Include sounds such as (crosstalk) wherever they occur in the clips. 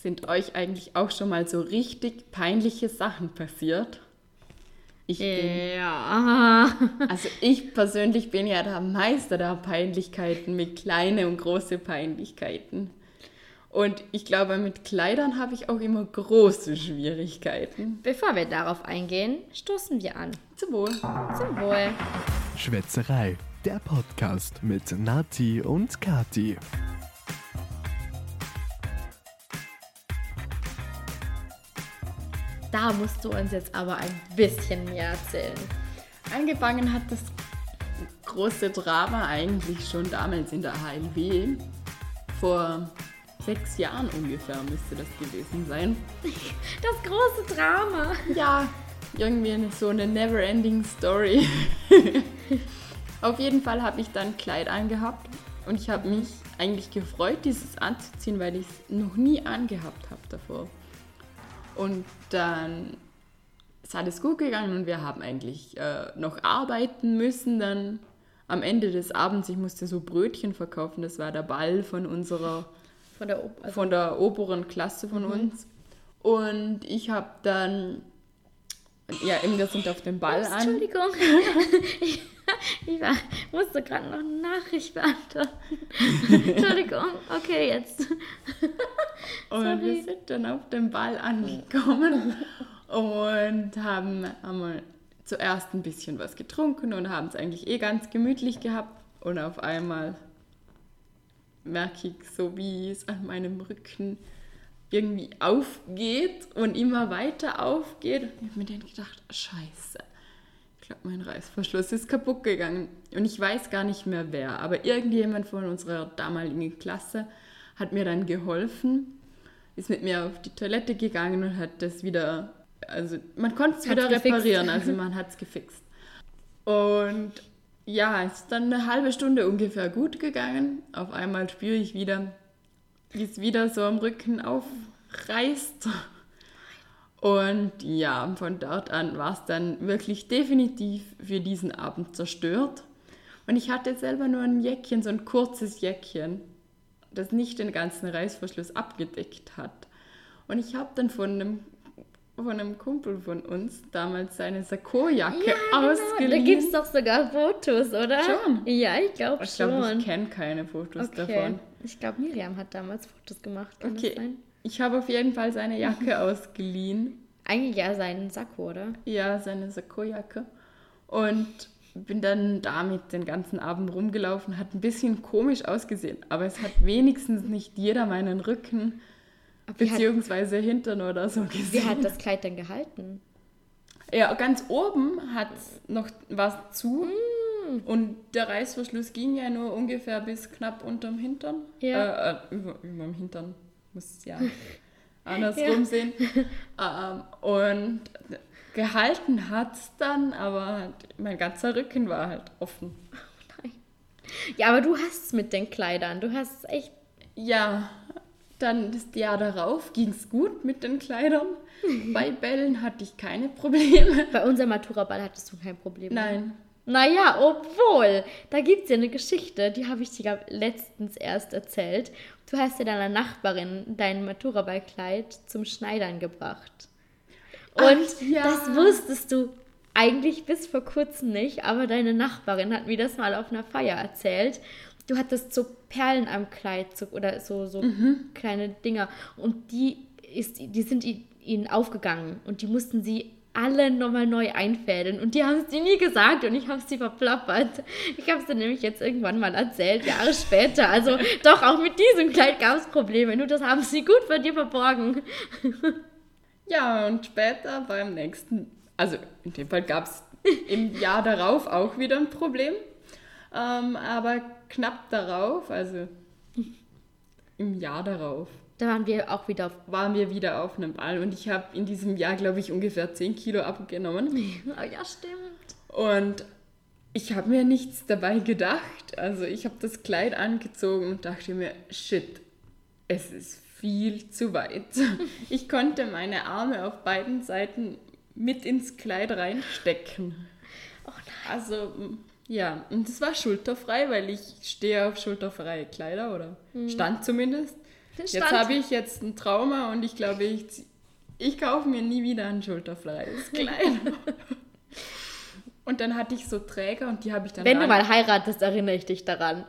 Sind euch eigentlich auch schon mal so richtig peinliche Sachen passiert? Ich bin, ja. (laughs) Also ich persönlich bin ja der Meister der Peinlichkeiten mit kleine und große Peinlichkeiten. Und ich glaube, mit Kleidern habe ich auch immer große Schwierigkeiten. Bevor wir darauf eingehen, stoßen wir an. Zum Wohl. Zum Wohl. Schwätzerei, der Podcast mit Nati und Kati. Da musst du uns jetzt aber ein bisschen mehr erzählen. Angefangen hat das große Drama eigentlich schon damals in der HLW. Vor sechs Jahren ungefähr müsste das gewesen sein. (laughs) Das große Drama. Ja, irgendwie so eine never-ending Story. (laughs) Auf jeden Fall habe ich dann Kleid angehabt und ich habe mich eigentlich gefreut, dieses anzuziehen, weil ich es noch nie angehabt habe davor. Und dann ist alles gut gegangen und wir haben eigentlich äh, noch arbeiten müssen. Dann am Ende des Abends, ich musste so Brötchen verkaufen, das war der Ball von unserer, Von der, also von der oberen Klasse von uns. Und ich habe dann, ja, eben, wir sind auf den Ball Ups, an. Entschuldigung. (laughs) (laughs) ich, war, musste gerade noch eine Nachricht beantworten. (laughs) Entschuldigung. Okay, jetzt. (laughs) Und wir sind dann auf dem Ball angekommen und haben, haben zuerst ein bisschen was getrunken und haben es eigentlich eh ganz gemütlich gehabt. Und auf einmal merke ich so, wie es an meinem Rücken irgendwie aufgeht und immer weiter aufgeht. Und ich habe mir dann gedacht, scheiße. Ich glaube, mein Reißverschluss ist kaputt gegangen. Und ich weiß gar nicht mehr wer, aber irgendjemand von unserer damaligen Klasse hat mir dann geholfen, ist mit mir auf die Toilette gegangen und hat das wieder, also man konnte es wieder gefixt. reparieren, also (laughs) man hat es gefixt. Und ja, es ist dann eine halbe Stunde ungefähr gut gegangen. Auf einmal spüre ich wieder, wie es wieder so am Rücken aufreißt. Und ja, von dort an war es dann wirklich definitiv für diesen Abend zerstört. Und ich hatte selber nur ein Jäckchen, so ein kurzes Jäckchen, das nicht den ganzen Reißverschluss abgedeckt hat. Und ich habe dann von einem, von einem Kumpel von uns damals seine Sakko-Jacke genau. Da ausgeliehen. gibt es doch sogar Fotos, oder? Schon? Ja, ich glaube ich schon. glaube, ich kenne keine Fotos okay. davon. Ich glaube, Miriam hat damals Fotos gemacht. Kann Okay. Ich habe auf jeden Fall seine Jacke (laughs) ausgeliehen. Eigentlich ja seinen Sakko, oder? Ja, seine Sakko-Jacke. Und bin dann damit den ganzen Abend rumgelaufen. Hat ein bisschen komisch ausgesehen, aber es hat wenigstens nicht jeder meinen Rücken Wie hat, beziehungsweise Hintern oder so wie gesehen. hat das Kleid denn gehalten? Ja, ganz oben hat noch was zu. Mm. Und der Reißverschluss ging ja nur ungefähr bis knapp unterm Hintern. Ja. Äh, äh, über, über dem Hintern. Muss es (laughs) ja andersrum sehen. Ähm, und gehalten hat es dann, aber halt mein ganzer Rücken war halt offen. Ja, aber du hast es mit den Kleidern. Du hast es echt. Ja, dann das Jahr darauf ging es gut mit den Kleidern. (laughs) Bei Bällen hatte ich keine Probleme. Bei unserem Matura-Ball hattest du kein Problem. ne? Nein. Naja, obwohl, da gibt es ja eine Geschichte, die habe ich dir letztens erst erzählt. Du hast ja deiner Nachbarin dein Matura-Ballkleid zum Schneidern gebracht. Und Ach, ja. das wusstest du eigentlich bis vor kurzem nicht, aber deine Nachbarin hat mir das mal auf einer Feier erzählt. Du hattest so Perlen am Kleid so, oder so, so Mhm. kleine Dinger und die, ist, die sind ihnen aufgegangen und die mussten sie alle nochmal neu einfädeln und die haben es dir nie gesagt und ich habe sie verplappert. Ich habe es dir nämlich jetzt irgendwann mal erzählt, Jahre später. Also (laughs) doch, auch mit diesem Kleid gab es Probleme, nur das haben sie gut vor dir verborgen. (laughs) Ja, und später beim nächsten, also in dem Fall gab es (laughs) im Jahr darauf auch wieder ein Problem. Ähm, aber knapp darauf, also im Jahr darauf, Da waren wir auch wieder auf waren wir wieder auf einem Ball und ich habe in diesem Jahr, glaube ich, ungefähr 10 Kilo abgenommen. Oh, (laughs) ja, stimmt. Und ich habe mir nichts dabei gedacht. Also ich habe das Kleid angezogen und dachte mir, shit, es ist viel zu weit. (laughs) Ich konnte meine Arme auf beiden Seiten mit ins Kleid reinstecken. Oh Also ja, und es war schulterfrei, weil ich stehe auf schulterfreie Kleider oder stand zumindest. Jetzt habe ich jetzt ein Trauma und ich glaube, ich, ich kaufe mir nie wieder ein schulterfreies (laughs) Kleid. und dann hatte ich so Träger und die habe ich dann Wenn du mal heiratest, erinnere ich dich daran.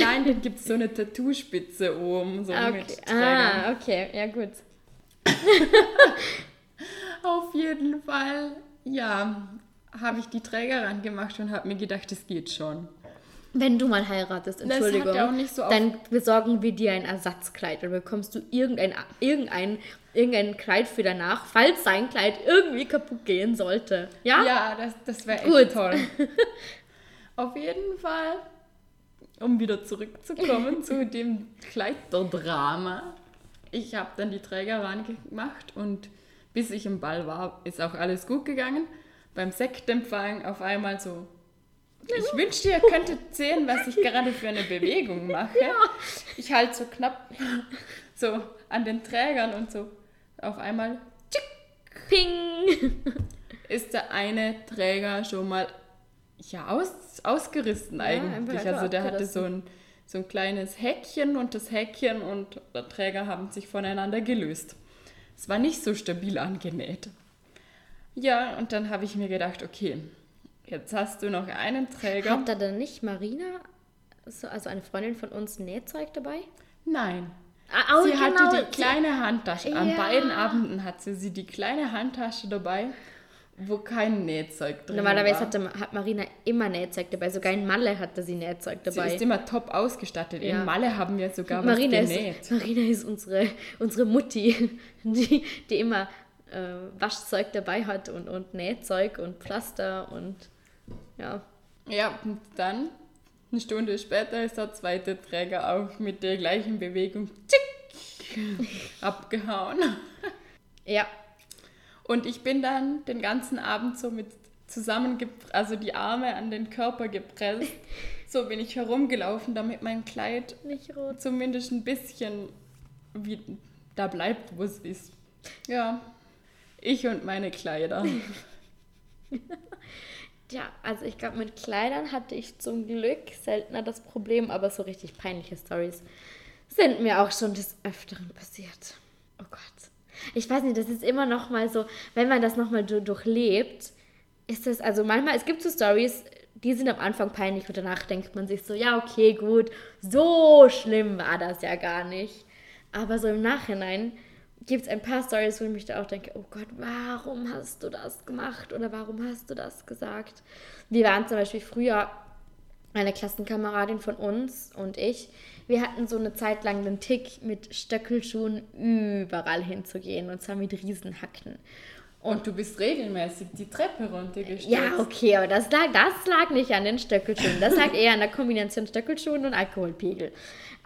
Nein, dann gibt es so eine Tattoospitze oben, so Ah, mit okay. Trägern. Ah, okay, ja gut. (laughs) Auf jeden Fall, ja, habe ich die Träger rangemacht und habe mir gedacht, es geht schon. Wenn du mal heiratest, Entschuldigung, ja auch nicht so dann besorgen wir dir ein Ersatzkleid. Dann bekommst du irgendein, irgendein, irgendein Kleid für danach, falls sein Kleid irgendwie kaputt gehen sollte. Ja? Ja, das, das wäre echt Gut. toll. (laughs) Auf jeden Fall, um wieder zurückzukommen (laughs) zu dem Kleiderdrama. Ich habe dann die Träger rangemacht und bis ich im Ball war, ist auch alles gut gegangen. Beim Sektempfang auf einmal so. Ich wünschte, ihr könntet sehen, was ich gerade für eine Bewegung mache. Ich halte so knapp so an den Trägern und so auf einmal Ping! ist der eine Träger schon mal ja, aus, ausgerissen eigentlich. einfach also der hatte so ein, so ein kleines Häkchen und das Häkchen und der Träger haben sich voneinander gelöst. Es war nicht so stabil angenäht. Ja, und dann habe ich mir gedacht, okay, jetzt hast du noch einen Träger. Hat da dann nicht Marina, so- also eine Freundin von uns, Nähzeug dabei? Nein. Ah, oh, sie genau. hatte die kleine Handtasche. An Ja. beiden Abenden hatte sie die kleine Handtasche dabei, wo kein Nähzeug drin Normalerweise war. hatte, hat Marina immer Nähzeug dabei. Sogar in Malle hatte sie Nähzeug Sie dabei. ist immer top ausgestattet. Ja. In Malle haben wir sogar Marina was genäht. ist, Marina ist unsere, unsere Mutti, (laughs) die, die immer äh, Waschzeug dabei hat und, und Nähzeug und Pflaster und ja. Ja, und dann, eine Stunde später, ist der zweite Träger auch mit der gleichen Bewegung tschick, (laughs) abgehauen. Ja, Und ich bin dann den ganzen Abend so mit zusammen, also die Arme an den Körper gepresst. (laughs) So bin ich herumgelaufen, damit mein Kleid nicht rot. zumindest ein bisschen wie da bleibt, wo es ist. Ja, ich und meine Kleider. (laughs) Ja, also ich glaube, mit Kleidern hatte ich zum Glück seltener das Problem, aber so richtig peinliche Stories sind mir auch schon des Öfteren passiert. Oh Gott. Ich weiß nicht, das ist immer noch mal so, wenn man das noch mal du- durchlebt, ist das, also manchmal, es gibt so Stories, die sind am Anfang peinlich und danach denkt man sich so, ja, okay, gut, so schlimm war das ja gar nicht. Aber so im Nachhinein gibt es ein paar Stories, wo ich mich da auch denke, oh Gott, warum hast du das gemacht oder warum hast du das gesagt? Wir waren zum Beispiel früher eine Klassenkameradin von uns und ich, wir hatten so eine Zeit lang den Tick, mit Stöckelschuhen überall hinzugehen und zwar mit Riesenhacken. Und du bist regelmäßig die Treppe runtergestürzt. Ja, okay, aber das lag, das lag nicht an den Stöckelschuhen. Das lag eher an der Kombination Stöckelschuhen und Alkoholpegel.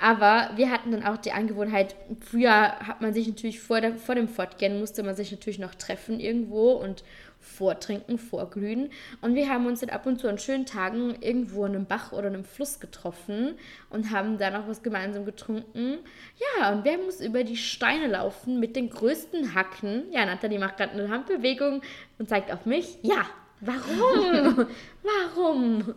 Aber wir hatten dann auch die Angewohnheit, früher hat man sich natürlich vor, der, vor dem Fortgehen, musste man sich natürlich noch treffen irgendwo und vortrinken, vorglühen. Und wir haben uns dann ab und zu an schönen Tagen irgendwo in einem Bach oder einem Fluss getroffen und haben da noch was gemeinsam getrunken. Ja, und wer muss über die Steine laufen mit den größten Hacken? Ja, Nathalie macht gerade eine Handbewegung und zeigt auf mich. Ja, warum? (laughs) warum?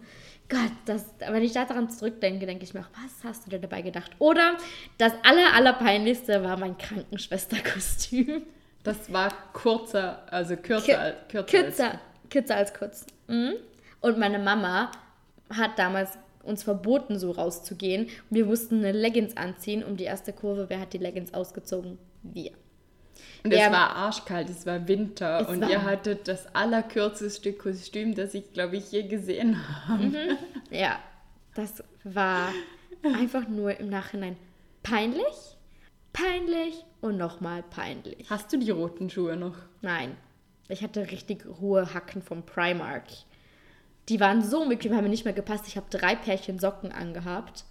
Gott, das, wenn ich daran zurückdenke, denke ich mir auch, was hast du dir dabei gedacht? Oder das aller, allerpeinlichste war mein Krankenschwesterkostüm. Das war kurzer, also kürzer, Kür- als- kürzer, Kürzer, kürzer als kurz. Mhm. Und meine Mama hat damals uns verboten, so rauszugehen. Wir mussten eine Leggings anziehen um die erste Kurve. Wer hat die Leggings ausgezogen? Wir. Und es Ja. war arschkalt, es war Winter Es und war- ihr hattet das allerkürzeste Kostüm, das ich, glaube ich, je gesehen habe. Ja, das war einfach nur im Nachhinein peinlich, peinlich und nochmal peinlich. Hast du die roten Schuhe noch? Nein, ich hatte richtig hohe Hacken vom Primark. Die waren so bequem, haben mir nicht mehr gepasst. Ich habe drei Pärchen Socken angehabt,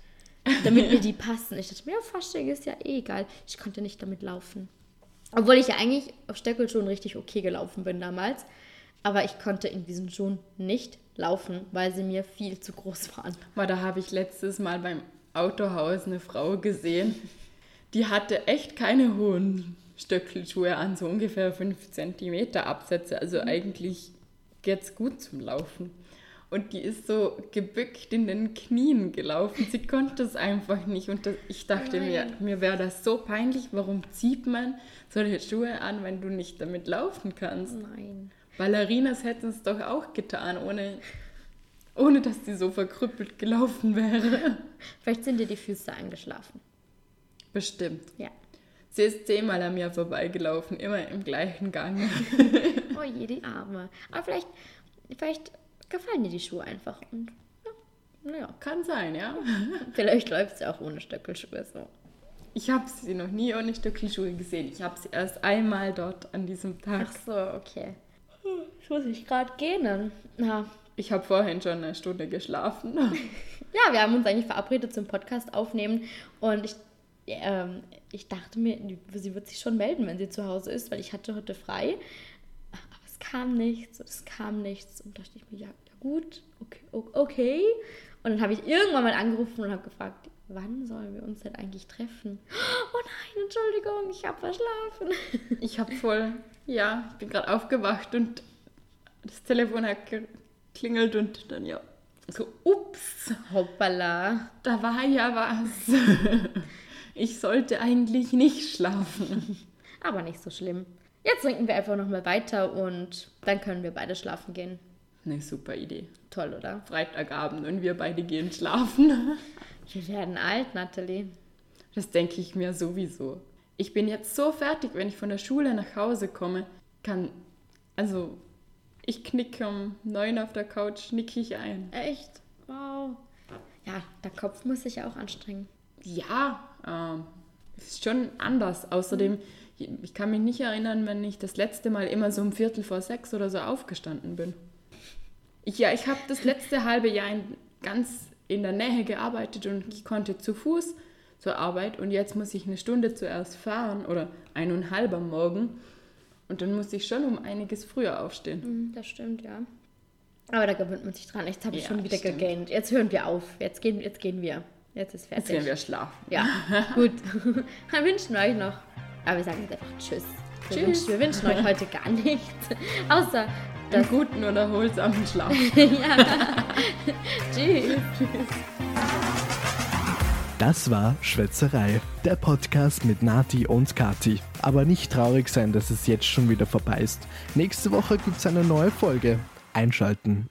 damit mir die (laughs) passen. Ich dachte mir, ja, Fasching ist ja eh egal. Ich konnte nicht damit laufen. Obwohl ich ja eigentlich auf Stöckelschuhen richtig okay gelaufen bin damals. Aber ich konnte in diesen Schuhen nicht laufen, weil sie mir viel zu groß waren. Mal, da habe ich letztes Mal beim Autohaus eine Frau gesehen, die hatte echt keine hohen Stöckelschuhe an, so ungefähr 5 cm Absätze. Also eigentlich geht's gut zum Laufen. Und die ist so gebückt in den Knien gelaufen. Sie konnte es einfach nicht. Und das, ich dachte mir, Nein. mir wäre das so peinlich. Warum zieht man solche Schuhe an, wenn du nicht damit laufen kannst? Nein. Ballerinas hätten es doch auch getan, ohne, ohne dass die so verkrüppelt gelaufen wäre. Vielleicht sind dir die Füße eingeschlafen. Bestimmt. Ja. Sie ist zehnmal an mir vorbeigelaufen, immer im gleichen Gang. Oh je, die Arme. Aber vielleicht, vielleicht gefallen dir die Schuhe einfach. Und ja, naja. Kann sein, ja. (laughs) Vielleicht läuft sie auch ohne Stöckelschuhe so. Ich habe sie noch nie ohne Stöckelschuhe gesehen. Ich habe sie erst einmal dort an diesem Tag. Ach so, okay. Jetzt muss ich gerade gehen. Ja. Ich habe vorhin schon eine Stunde geschlafen. (laughs) ja, wir haben uns eigentlich verabredet zum Podcast aufnehmen und ich, ähm, ich dachte mir, sie wird sich schon melden, wenn sie zu Hause ist, weil ich hatte heute frei. Aber es kam nichts und es kam nichts und dachte ich mir, ja, ja gut, okay, okay. Und dann habe ich irgendwann mal angerufen und habe gefragt, wann sollen wir uns denn eigentlich treffen? Oh nein, Entschuldigung, ich habe verschlafen. (laughs) Ich habe voll, ja, ich bin gerade aufgewacht und das Telefon hat geklingelt und dann ja, so, ups, Hoppala. da war ja was. (laughs) Ich sollte eigentlich nicht schlafen. Aber nicht so schlimm. Jetzt trinken wir einfach nochmal weiter und dann können wir beide schlafen gehen. Eine super Idee. Toll, oder? Freitagabend und wir beide gehen schlafen. (laughs) Wir werden alt, Natalie. Das denke ich mir sowieso. Ich bin jetzt so fertig, wenn ich von der Schule nach Hause komme, kann, also ich knicke um neun auf der Couch, nicke ich ein. Echt? Wow. Ja, der Kopf muss sich auch anstrengen. Ja, ähm, ist schon anders. Außerdem, ich kann mich nicht erinnern, wenn ich das letzte Mal immer so um Viertel vor sechs oder so aufgestanden bin. Ja, ich habe das letzte halbe Jahr in, ganz in der Nähe gearbeitet und ich konnte zu Fuß zur Arbeit und jetzt muss ich eine Stunde zuerst fahren oder eineinhalb am Morgen und dann muss ich schon um einiges früher aufstehen. Hm, Das stimmt, ja. Aber da gewöhnt man sich dran. Jetzt habe ich Ja, schon wieder stimmt. gegähnt. Jetzt hören wir auf. Jetzt gehen, jetzt gehen wir. Jetzt ist Jetzt fertig. werden wir schlafen. Ja, (laughs) gut. (laughs) Dann wünschen wir euch noch. Aber wir sagen jetzt einfach Tschüss. Wir, Tschüss. Wünschen, wir wünschen euch heute gar nichts. (laughs) Außer Einen guten oder erholsamen Schlaf. (laughs) Tschüss. Das war Schwätzerei, der Podcast mit Nati und Kati. Aber nicht traurig sein, dass es jetzt schon wieder vorbei ist. Nächste Woche gibt's eine neue Folge. Einschalten.